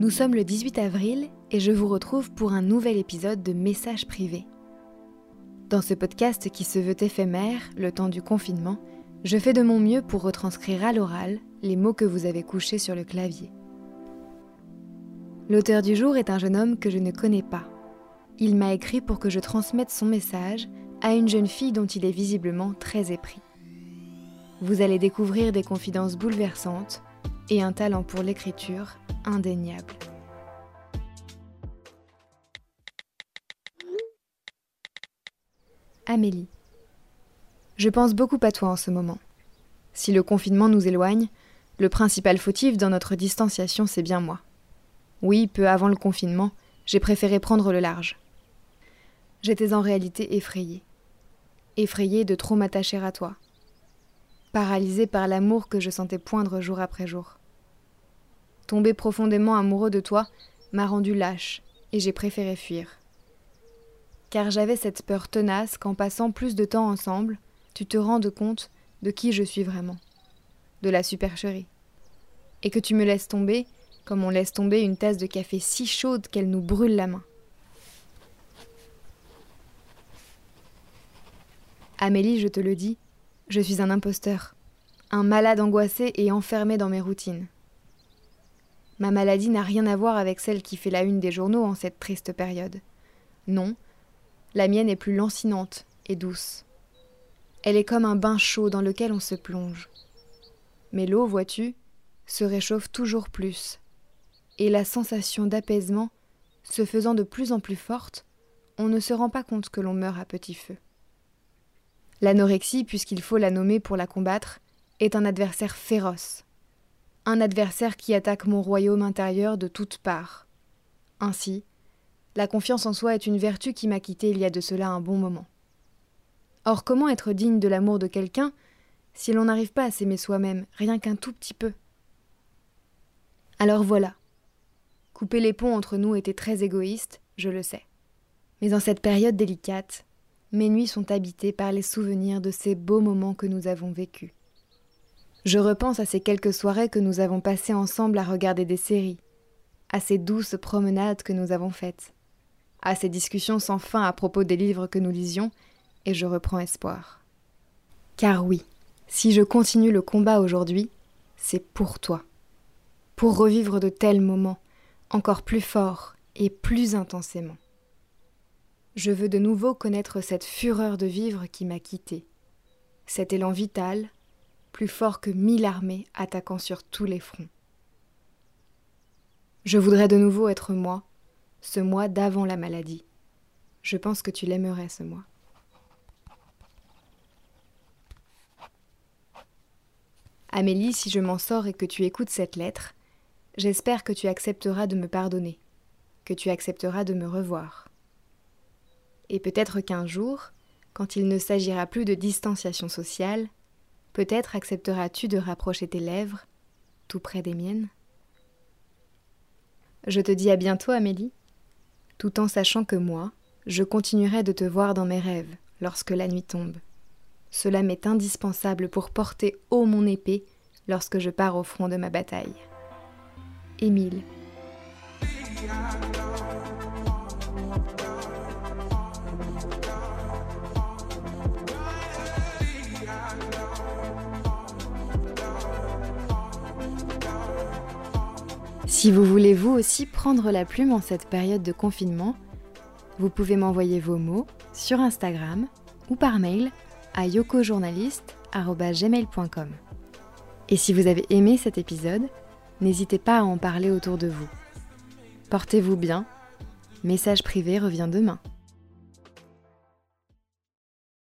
Nous sommes le 18 avril et je vous retrouve pour un nouvel épisode de Messages privés. Dans ce podcast qui se veut éphémère, le temps du confinement, je fais de mon mieux pour retranscrire à l'oral les mots que vous avez couchés sur le clavier. L'auteur du jour est un jeune homme que je ne connais pas. Il m'a écrit pour que je transmette son message à une jeune fille dont il est visiblement très épris. Vous allez découvrir des confidences bouleversantes et un talent pour l'écriture indéniable. Amélie. Je pense beaucoup à toi en ce moment. Si le confinement nous éloigne, le principal fautif dans notre distanciation, c'est bien moi. Oui, peu avant le confinement, j'ai préféré prendre le large. J'étais en réalité effrayée. Effrayée de trop m'attacher à toi. Paralysée par l'amour que je sentais poindre jour après jour. Tomber profondément amoureux de toi m'a rendu lâche et j'ai préféré fuir. Car j'avais cette peur tenace qu'en passant plus de temps ensemble, tu te rendes compte de qui je suis vraiment, de la supercherie, et que tu me laisses tomber comme on laisse tomber une tasse de café si chaude qu'elle nous brûle la main. Amélie, je te le dis, je suis un imposteur, un malade angoissé et enfermé dans mes routines. Ma maladie n'a rien à voir avec celle qui fait la une des journaux en cette triste période. Non, la mienne est plus lancinante et douce. Elle est comme un bain chaud dans lequel on se plonge. Mais l'eau, vois-tu, se réchauffe toujours plus. Et la sensation d'apaisement, se faisant de plus en plus forte, on ne se rend pas compte que l'on meurt à petit feu. L'anorexie, puisqu'il faut la nommer pour la combattre, est un adversaire féroce, un adversaire qui attaque mon royaume intérieur de toutes parts. Ainsi, la confiance en soi est une vertu qui m'a quitté il y a de cela un bon moment. Or, comment être digne de l'amour de quelqu'un si l'on n'arrive pas à s'aimer soi-même, rien qu'un tout petit peu? Alors voilà. Couper les ponts entre nous était très égoïste, je le sais. Mais en cette période délicate, mes nuits sont habitées par les souvenirs de ces beaux moments que nous avons vécus. Je repense à ces quelques soirées que nous avons passées ensemble à regarder des séries, à ces douces promenades que nous avons faites, à ces discussions sans fin à propos des livres que nous lisions, et je reprends espoir. Car oui, si je continue le combat aujourd'hui, c'est pour toi, pour revivre de tels moments, encore plus forts et plus intensément. Je veux de nouveau connaître cette fureur de vivre qui m'a quitté, cet élan vital, plus fort que mille armées attaquant sur tous les fronts. Je voudrais de nouveau être moi, ce moi d'avant la maladie. Je pense que tu l'aimerais, ce moi. Amélie, si je m'en sors et que tu écoutes cette lettre, j'espère que tu accepteras de me pardonner, que tu accepteras de me revoir. Et peut-être qu'un jour, quand il ne s'agira plus de distanciation sociale, Peut-être accepteras-tu de rapprocher tes lèvres, tout près des miennes Je te dis à bientôt, Amélie, tout en sachant que moi, je continuerai de te voir dans mes rêves lorsque la nuit tombe. Cela m'est indispensable pour porter haut mon épée lorsque je pars au front de ma bataille. Émile. Si vous voulez vous aussi prendre la plume en cette période de confinement, vous pouvez m'envoyer vos mots sur Instagram ou par mail à yokojournaliste.gmail.com. Et si vous avez aimé cet épisode, n'hésitez pas à en parler autour de vous. Portez-vous bien. Message privé revient demain.